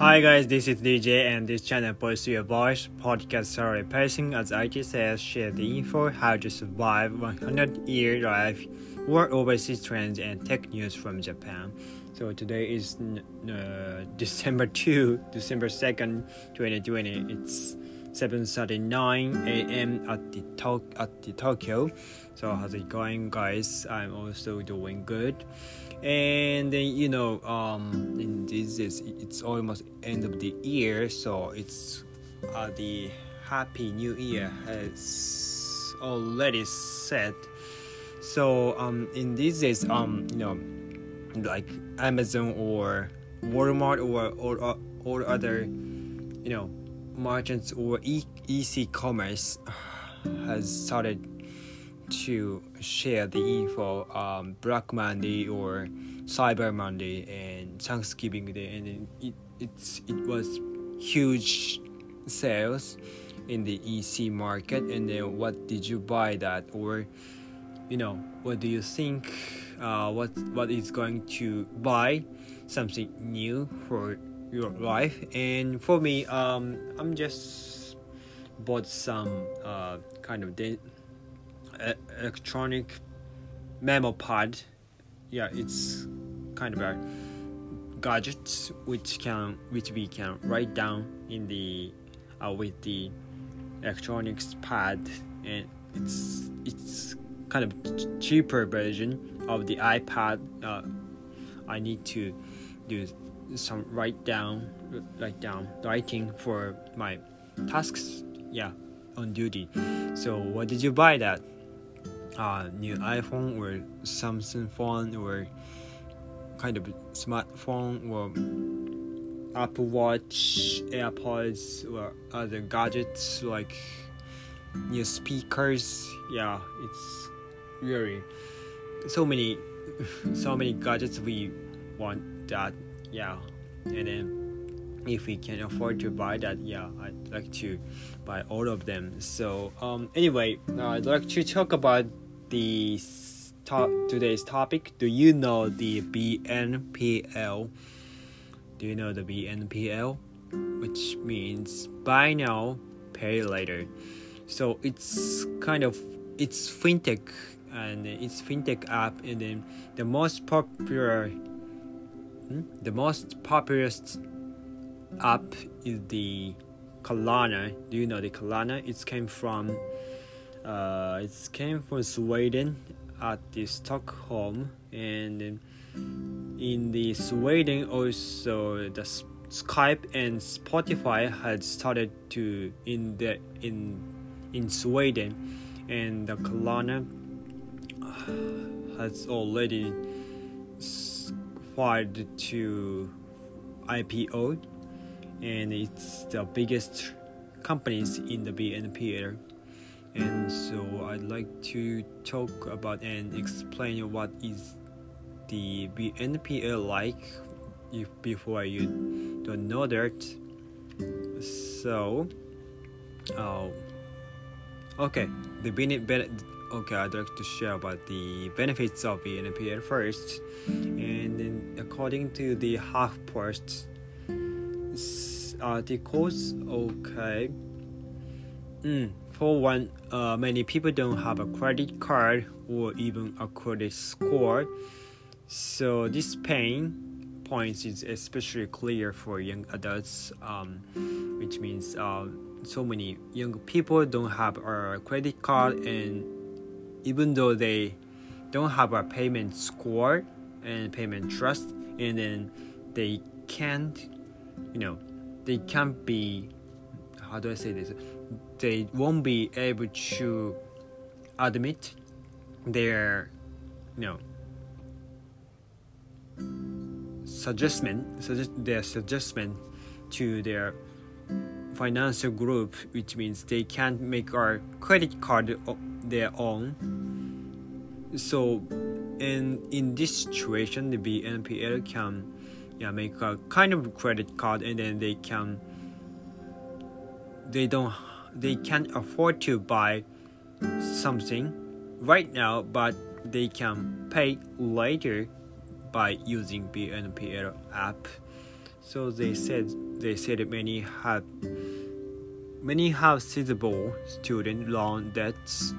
Hi guys, this is DJ and this channel Pursue Your Voice podcast story passing as IT says share the info how to survive 100 year life, work overseas trends and tech news from Japan. So today is uh, December 2, December 2nd, 2020. It's 7:39 a.m. at the to- at the Tokyo. So how's it going, guys? I'm also doing good. And then you know, um, in this is it's almost end of the year, so it's uh, the Happy New Year has already set. So um, in these days, um, you know, like Amazon or Walmart or or or other, you know, merchants or e- e-commerce has started to share the info um, Black Monday or Cyber Monday and Thanksgiving Day, and it it's it was huge sales in the EC market. And then what did you buy that or you know what do you think? Uh, what what is going to buy something new for your life? And for me, um, I'm just bought some uh, kind of. De- electronic memo pad yeah it's kind of a gadget which can which we can write down in the uh, with the electronics pad and it's it's kind of cheaper version of the ipad uh, i need to do some write down write down writing for my tasks yeah on duty. So what did you buy that uh, new iPhone or Samsung phone or kind of smartphone or Apple Watch, AirPods, or other gadgets like new speakers. Yeah, it's really so many, so many gadgets we want that. Yeah, and then if we can afford to buy that, yeah, I'd like to buy all of them. So um, anyway, I'd like to talk about the top today's topic. Do you know the BNPL? Do you know the BNPL? Which means buy now, pay later. So it's kind of it's fintech and it's fintech app and then the most popular hmm? the most popular app is the Klarna. Do you know the Klarna? It came from uh, it came from Sweden at the Stockholm and in the Sweden also the Skype and Spotify had started to in the in in Sweden and the Klarna has already filed to IPO and it's the biggest companies in the BNP and so I'd like to talk about and explain what is the BNPL like if before you don't know that. So oh okay the benefit okay I'd like to share about the benefits of BNPL first. And then according to the HuffPost articles okay mm, for one, uh, many people don't have a credit card or even a credit score, so this pain points is especially clear for young adults, um, which means uh, so many young people don't have a credit card, and even though they don't have a payment score and payment trust, and then they can't, you know, they can't be how do I say this? They won't be able to admit their, you know, suggestion, suggest their suggestion to their financial group, which means they can't make our credit card their own. So, in in this situation, the BNPL can yeah make a kind of credit card, and then they can they don't they can't afford to buy something right now but they can pay later by using BNPL app so they said they said many have many have sizable student loan debts.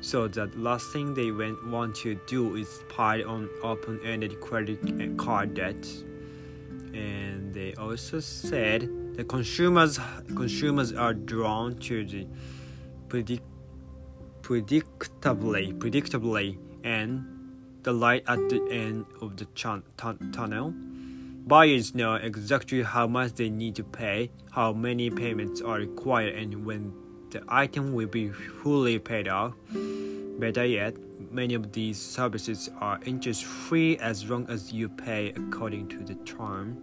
So the last thing they want to do is pile on open-ended credit card debt. And they also said the consumers consumers are drawn to the predict, predictably predictably and the light at the end of the tunnel. Buyers know exactly how much they need to pay, how many payments are required, and when the item will be fully paid off. Better yet, many of these services are interest free as long as you pay according to the term.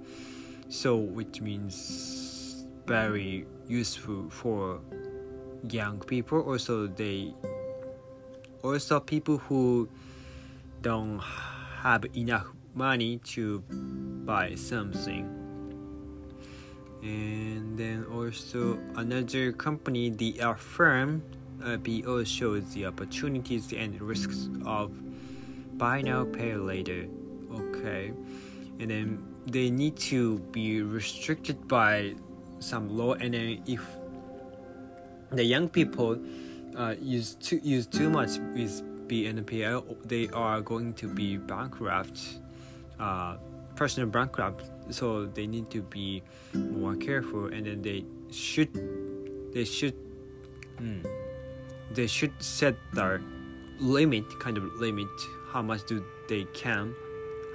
So, which means very useful for young people. Also, they also people who don't have enough money to buy something. And then also another company, the Affirm, uh, BO shows the opportunities and risks of buy now pay later. Okay, and then they need to be restricted by some law, and then if the young people uh, use too use too much with BNPL, they are going to be bankrupt, uh, personal bankrupt. So they need to be more careful, and then they should, they should, hmm, they should set their limit, kind of limit. How much do they can,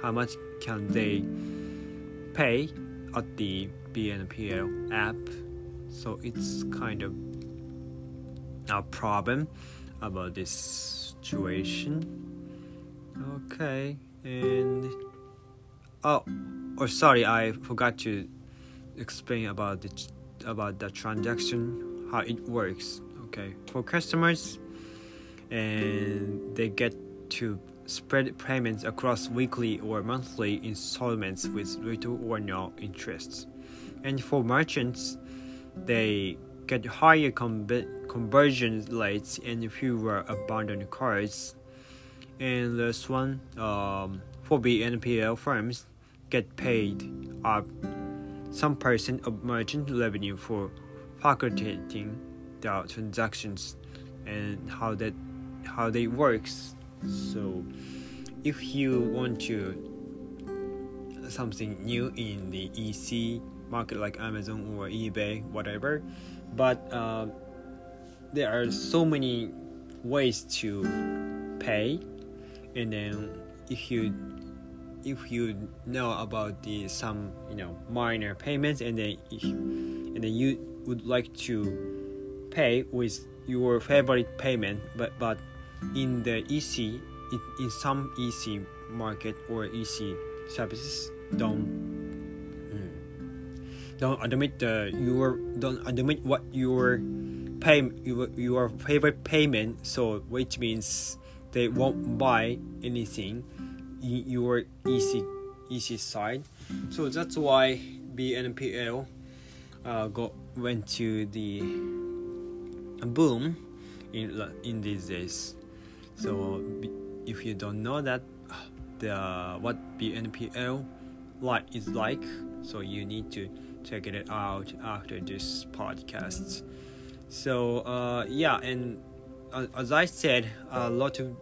how much can they pay at the BNPL app? So it's kind of a problem about this situation. Okay, and oh, or oh, sorry, I forgot to explain about the about the transaction how it works. Okay, for customers, and they get to spread payments across weekly or monthly installments with little or no interest. And for merchants, they get higher conversion rates and fewer abandoned cards. And this one, um, for BNPL firms, get paid up some percent of merchant revenue for facilitating the transactions and how that how they works. So, if you want to something new in the EC market like Amazon or eBay, whatever, but uh, there are so many ways to pay. And then if you if you know about the some you know minor payments and then if, and then you would like to pay with your favorite payment but but in the EC in, in some EC market or EC services don't don't admit the your don't admit what your pay your, your favorite payment so which means they won't buy anything in your EC EC side. So that's why BNPL uh, go went to the boom in in these days so if you don't know that the what BNPL like is like so you need to check it out after this podcast. So uh, yeah, and uh, as I said, a lot of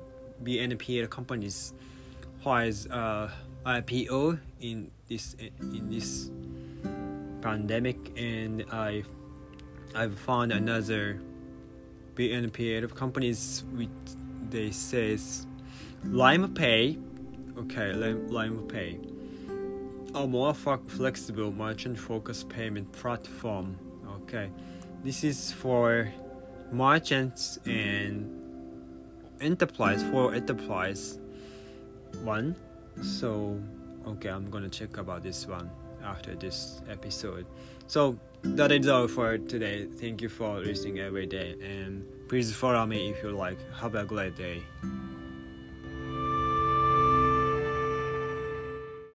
BNPL companies has uh, IPO in this in this pandemic, and I I've found another BNPL companies which they says Lime Pay, okay, Lime, Lime Pay a more flexible merchant focused payment platform. Okay, this is for merchants and enterprise for enterprise one. So, okay, I'm gonna check about this one after this episode. So that is all for today. Thank you for listening every day and please follow me if you like. Have a great day.